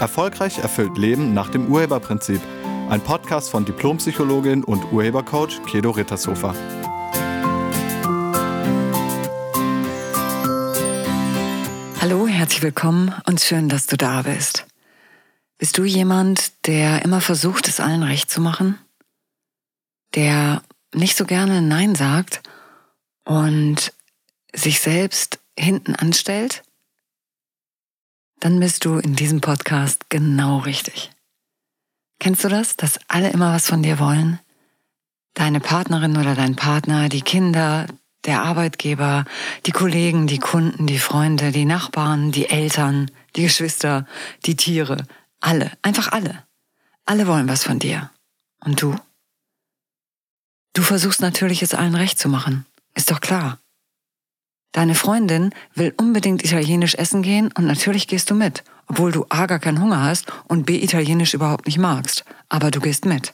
Erfolgreich erfüllt Leben nach dem Urheberprinzip. Ein Podcast von Diplompsychologin und Urhebercoach Kedo Rittershofer. Hallo, herzlich willkommen und schön, dass du da bist. Bist du jemand, der immer versucht, es allen recht zu machen? Der nicht so gerne Nein sagt und sich selbst hinten anstellt? Dann bist du in diesem Podcast genau richtig. Kennst du das, dass alle immer was von dir wollen? Deine Partnerin oder dein Partner, die Kinder, der Arbeitgeber, die Kollegen, die Kunden, die Freunde, die Nachbarn, die Eltern, die Geschwister, die Tiere, alle, einfach alle. Alle wollen was von dir. Und du? Du versuchst natürlich, es allen recht zu machen. Ist doch klar. Deine Freundin will unbedingt italienisch essen gehen und natürlich gehst du mit, obwohl du A gar keinen Hunger hast und B italienisch überhaupt nicht magst, aber du gehst mit.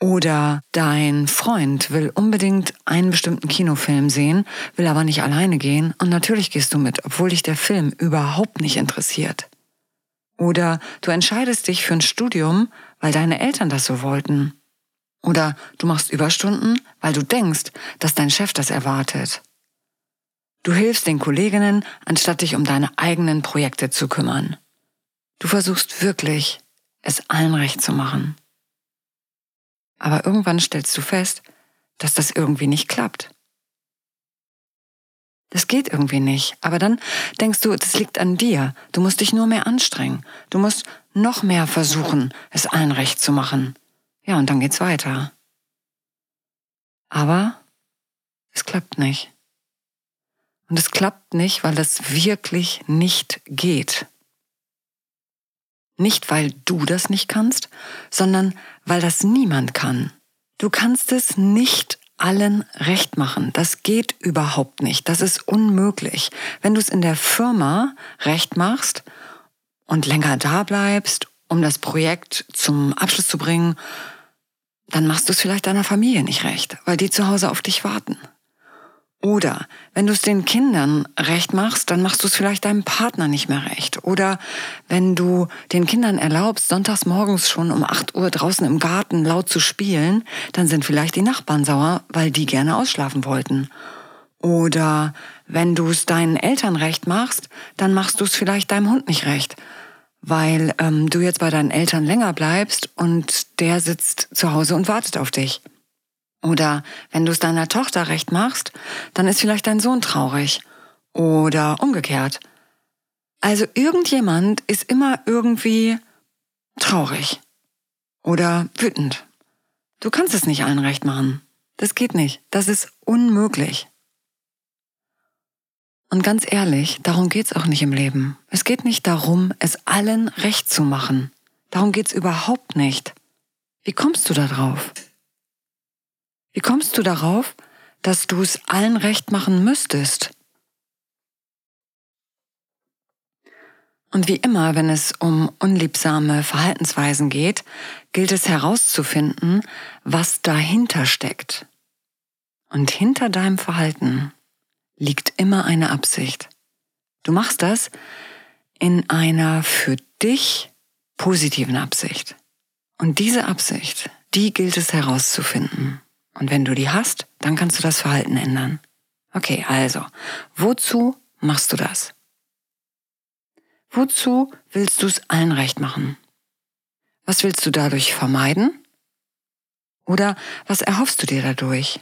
Oder dein Freund will unbedingt einen bestimmten Kinofilm sehen, will aber nicht alleine gehen und natürlich gehst du mit, obwohl dich der Film überhaupt nicht interessiert. Oder du entscheidest dich für ein Studium, weil deine Eltern das so wollten. Oder du machst Überstunden, weil du denkst, dass dein Chef das erwartet. Du hilfst den Kolleginnen, anstatt dich um deine eigenen Projekte zu kümmern. Du versuchst wirklich, es allen recht zu machen. Aber irgendwann stellst du fest, dass das irgendwie nicht klappt. Das geht irgendwie nicht. Aber dann denkst du, das liegt an dir. Du musst dich nur mehr anstrengen. Du musst noch mehr versuchen, es allen recht zu machen. Ja, und dann geht's weiter. Aber es klappt nicht. Und es klappt nicht, weil es wirklich nicht geht. Nicht, weil du das nicht kannst, sondern weil das niemand kann. Du kannst es nicht allen recht machen. Das geht überhaupt nicht. Das ist unmöglich. Wenn du es in der Firma recht machst und länger da bleibst, um das Projekt zum Abschluss zu bringen, dann machst du es vielleicht deiner Familie nicht recht, weil die zu Hause auf dich warten. Oder wenn du es den Kindern recht machst, dann machst du es vielleicht deinem Partner nicht mehr recht. Oder wenn du den Kindern erlaubst, sonntags morgens schon um 8 Uhr draußen im Garten laut zu spielen, dann sind vielleicht die Nachbarn sauer, weil die gerne ausschlafen wollten. Oder wenn du es deinen Eltern recht machst, dann machst du es vielleicht deinem Hund nicht recht, weil ähm, du jetzt bei deinen Eltern länger bleibst und der sitzt zu Hause und wartet auf dich. Oder wenn du es deiner Tochter recht machst, dann ist vielleicht dein Sohn traurig. Oder umgekehrt. Also irgendjemand ist immer irgendwie traurig. Oder wütend. Du kannst es nicht allen recht machen. Das geht nicht. Das ist unmöglich. Und ganz ehrlich, darum geht's auch nicht im Leben. Es geht nicht darum, es allen recht zu machen. Darum geht's überhaupt nicht. Wie kommst du da drauf? Wie kommst du darauf, dass du es allen recht machen müsstest? Und wie immer, wenn es um unliebsame Verhaltensweisen geht, gilt es herauszufinden, was dahinter steckt. Und hinter deinem Verhalten liegt immer eine Absicht. Du machst das in einer für dich positiven Absicht. Und diese Absicht, die gilt es herauszufinden. Und wenn du die hast, dann kannst du das Verhalten ändern. Okay, also, wozu machst du das? Wozu willst du es allen recht machen? Was willst du dadurch vermeiden? Oder was erhoffst du dir dadurch?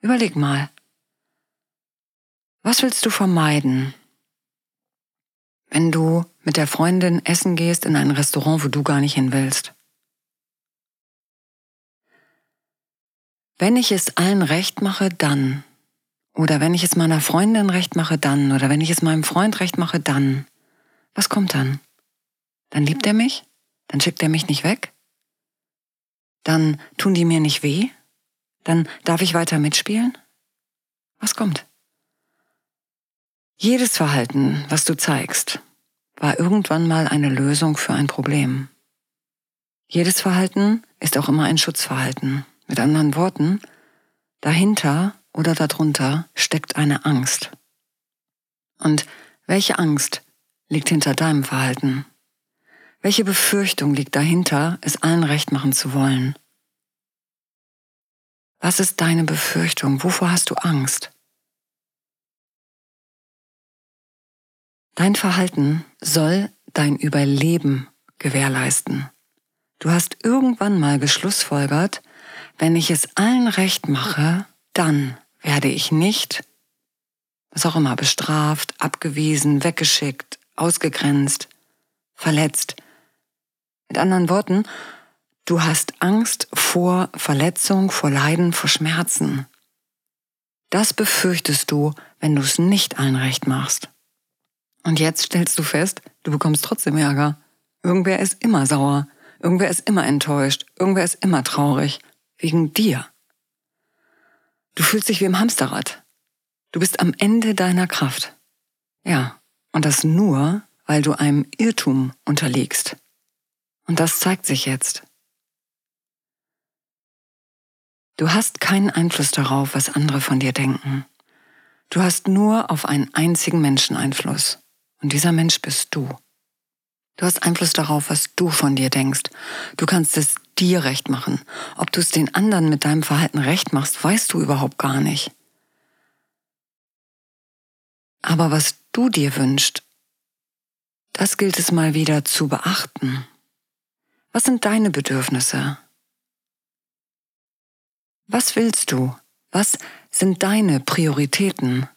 Überleg mal. Was willst du vermeiden, wenn du mit der Freundin essen gehst in ein Restaurant, wo du gar nicht hin willst? Wenn ich es allen recht mache, dann. Oder wenn ich es meiner Freundin recht mache, dann. Oder wenn ich es meinem Freund recht mache, dann. Was kommt dann? Dann liebt er mich? Dann schickt er mich nicht weg? Dann tun die mir nicht weh? Dann darf ich weiter mitspielen? Was kommt? Jedes Verhalten, was du zeigst, war irgendwann mal eine Lösung für ein Problem. Jedes Verhalten ist auch immer ein Schutzverhalten. Mit anderen Worten, dahinter oder darunter steckt eine Angst. Und welche Angst liegt hinter deinem Verhalten? Welche Befürchtung liegt dahinter, es allen recht machen zu wollen? Was ist deine Befürchtung? Wovor hast du Angst? Dein Verhalten soll dein Überleben gewährleisten. Du hast irgendwann mal geschlussfolgert, wenn ich es allen recht mache, dann werde ich nicht, was auch immer, bestraft, abgewiesen, weggeschickt, ausgegrenzt, verletzt. Mit anderen Worten, du hast Angst vor Verletzung, vor Leiden, vor Schmerzen. Das befürchtest du, wenn du es nicht allen recht machst. Und jetzt stellst du fest, du bekommst trotzdem Ärger. Irgendwer ist immer sauer. Irgendwer ist immer enttäuscht. Irgendwer ist immer traurig. Wegen dir. Du fühlst dich wie im Hamsterrad. Du bist am Ende deiner Kraft. Ja, und das nur, weil du einem Irrtum unterliegst. Und das zeigt sich jetzt. Du hast keinen Einfluss darauf, was andere von dir denken. Du hast nur auf einen einzigen Menschen Einfluss. Und dieser Mensch bist du. Du hast Einfluss darauf, was du von dir denkst. Du kannst es dir recht machen. Ob du es den anderen mit deinem Verhalten recht machst, weißt du überhaupt gar nicht. Aber was du dir wünschst, das gilt es mal wieder zu beachten. Was sind deine Bedürfnisse? Was willst du? Was sind deine Prioritäten?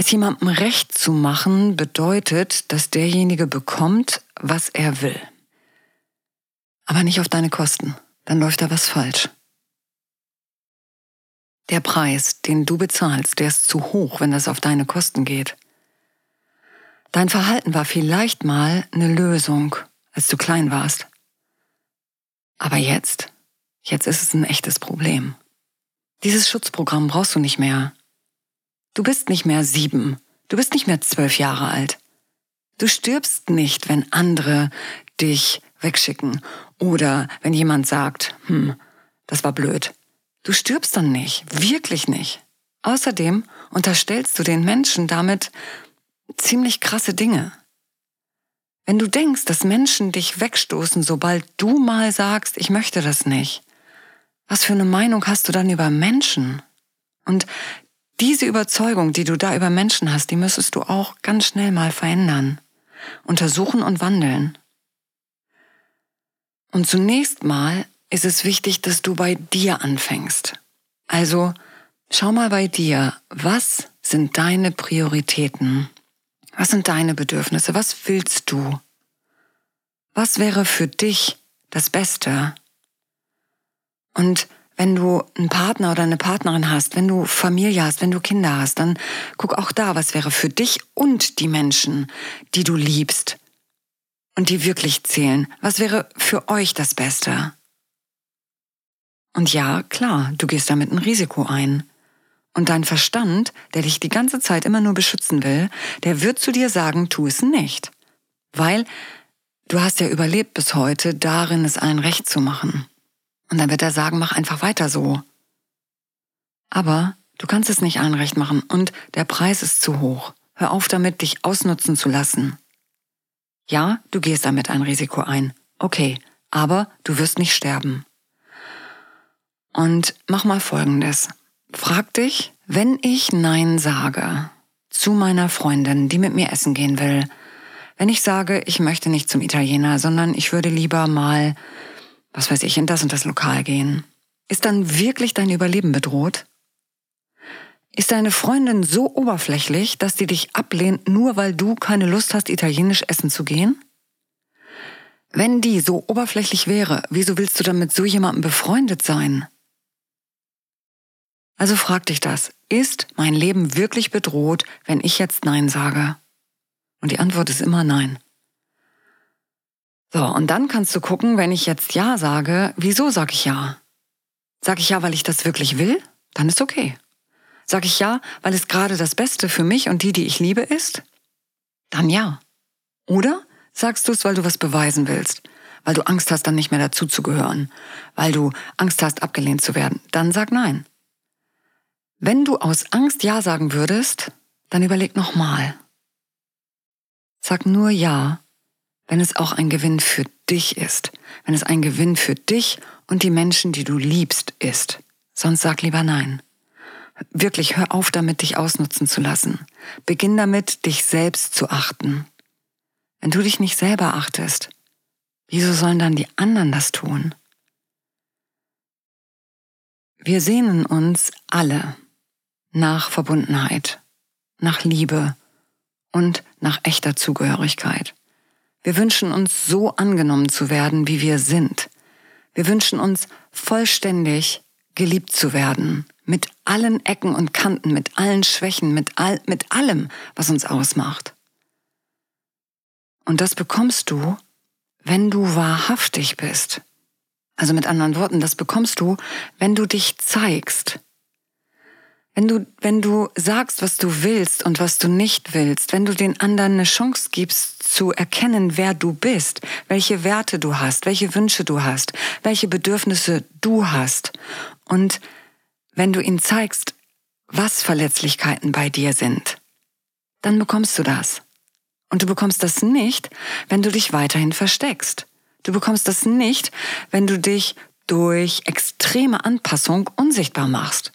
Es jemandem recht zu machen bedeutet, dass derjenige bekommt, was er will. Aber nicht auf deine Kosten. Dann läuft da was falsch. Der Preis, den du bezahlst, der ist zu hoch, wenn das auf deine Kosten geht. Dein Verhalten war vielleicht mal eine Lösung, als du klein warst. Aber jetzt, jetzt ist es ein echtes Problem. Dieses Schutzprogramm brauchst du nicht mehr. Du bist nicht mehr sieben. Du bist nicht mehr zwölf Jahre alt. Du stirbst nicht, wenn andere dich wegschicken oder wenn jemand sagt, hm, das war blöd. Du stirbst dann nicht, wirklich nicht. Außerdem unterstellst du den Menschen damit ziemlich krasse Dinge. Wenn du denkst, dass Menschen dich wegstoßen, sobald du mal sagst, ich möchte das nicht, was für eine Meinung hast du dann über Menschen? Und diese Überzeugung, die du da über Menschen hast, die müsstest du auch ganz schnell mal verändern, untersuchen und wandeln. Und zunächst mal ist es wichtig, dass du bei dir anfängst. Also schau mal bei dir, was sind deine Prioritäten? Was sind deine Bedürfnisse? Was willst du? Was wäre für dich das Beste? Und wenn du einen Partner oder eine Partnerin hast, wenn du Familie hast, wenn du Kinder hast, dann guck auch da, was wäre für dich und die Menschen, die du liebst und die wirklich zählen. Was wäre für euch das Beste? Und ja, klar, du gehst damit ein Risiko ein. Und dein Verstand, der dich die ganze Zeit immer nur beschützen will, der wird zu dir sagen, tu es nicht. Weil du hast ja überlebt bis heute, darin es allen recht zu machen. Und dann wird er sagen, mach einfach weiter so. Aber du kannst es nicht allen recht machen und der Preis ist zu hoch. Hör auf damit, dich ausnutzen zu lassen. Ja, du gehst damit ein Risiko ein. Okay, aber du wirst nicht sterben. Und mach mal Folgendes. Frag dich, wenn ich Nein sage zu meiner Freundin, die mit mir essen gehen will, wenn ich sage, ich möchte nicht zum Italiener, sondern ich würde lieber mal was weiß ich, in das und das Lokal gehen. Ist dann wirklich dein Überleben bedroht? Ist deine Freundin so oberflächlich, dass sie dich ablehnt, nur weil du keine Lust hast, italienisch essen zu gehen? Wenn die so oberflächlich wäre, wieso willst du dann mit so jemandem befreundet sein? Also frag dich das. Ist mein Leben wirklich bedroht, wenn ich jetzt Nein sage? Und die Antwort ist immer Nein. So, und dann kannst du gucken, wenn ich jetzt Ja sage, wieso sage ich Ja? Sag ich Ja, weil ich das wirklich will? Dann ist okay. Sag ich Ja, weil es gerade das Beste für mich und die, die ich liebe, ist? Dann ja. Oder sagst du es, weil du was beweisen willst? Weil du Angst hast, dann nicht mehr dazuzugehören? Weil du Angst hast, abgelehnt zu werden? Dann sag Nein. Wenn du aus Angst Ja sagen würdest, dann überleg nochmal. Sag nur Ja, wenn es auch ein Gewinn für dich ist, wenn es ein Gewinn für dich und die Menschen, die du liebst, ist. Sonst sag lieber Nein. Wirklich, hör auf damit, dich ausnutzen zu lassen. Beginn damit, dich selbst zu achten. Wenn du dich nicht selber achtest, wieso sollen dann die anderen das tun? Wir sehnen uns alle nach Verbundenheit, nach Liebe und nach echter Zugehörigkeit. Wir wünschen uns so angenommen zu werden, wie wir sind. Wir wünschen uns vollständig geliebt zu werden, mit allen Ecken und Kanten, mit allen Schwächen, mit, all, mit allem, was uns ausmacht. Und das bekommst du, wenn du wahrhaftig bist. Also mit anderen Worten, das bekommst du, wenn du dich zeigst. Wenn du, wenn du sagst, was du willst und was du nicht willst, wenn du den anderen eine Chance gibst zu erkennen, wer du bist, welche Werte du hast, welche Wünsche du hast, welche Bedürfnisse du hast und wenn du ihnen zeigst, was Verletzlichkeiten bei dir sind, dann bekommst du das. Und du bekommst das nicht, wenn du dich weiterhin versteckst. Du bekommst das nicht, wenn du dich durch extreme Anpassung unsichtbar machst.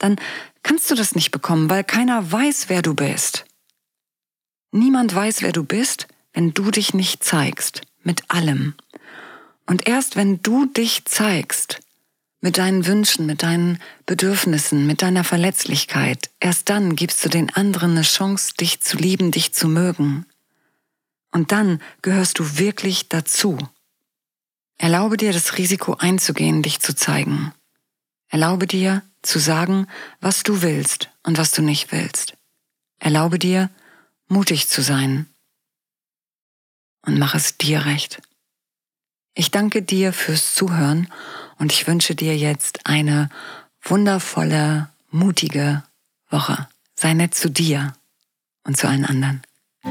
Dann kannst du das nicht bekommen, weil keiner weiß, wer du bist. Niemand weiß, wer du bist, wenn du dich nicht zeigst, mit allem. Und erst wenn du dich zeigst, mit deinen Wünschen, mit deinen Bedürfnissen, mit deiner Verletzlichkeit. Erst dann gibst du den anderen eine Chance, dich zu lieben, dich zu mögen. Und dann gehörst du wirklich dazu. Erlaube dir das Risiko einzugehen, dich zu zeigen. Erlaube dir zu sagen, was du willst und was du nicht willst. Erlaube dir, mutig zu sein. Und mach es dir recht. Ich danke dir fürs Zuhören und ich wünsche dir jetzt eine wundervolle, mutige Woche. Sei nett zu dir und zu allen anderen.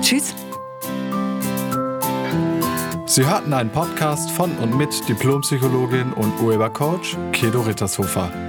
Tschüss. Sie hörten einen Podcast von und mit Diplompsychologin und Urhebercoach Kedo Rittershofer.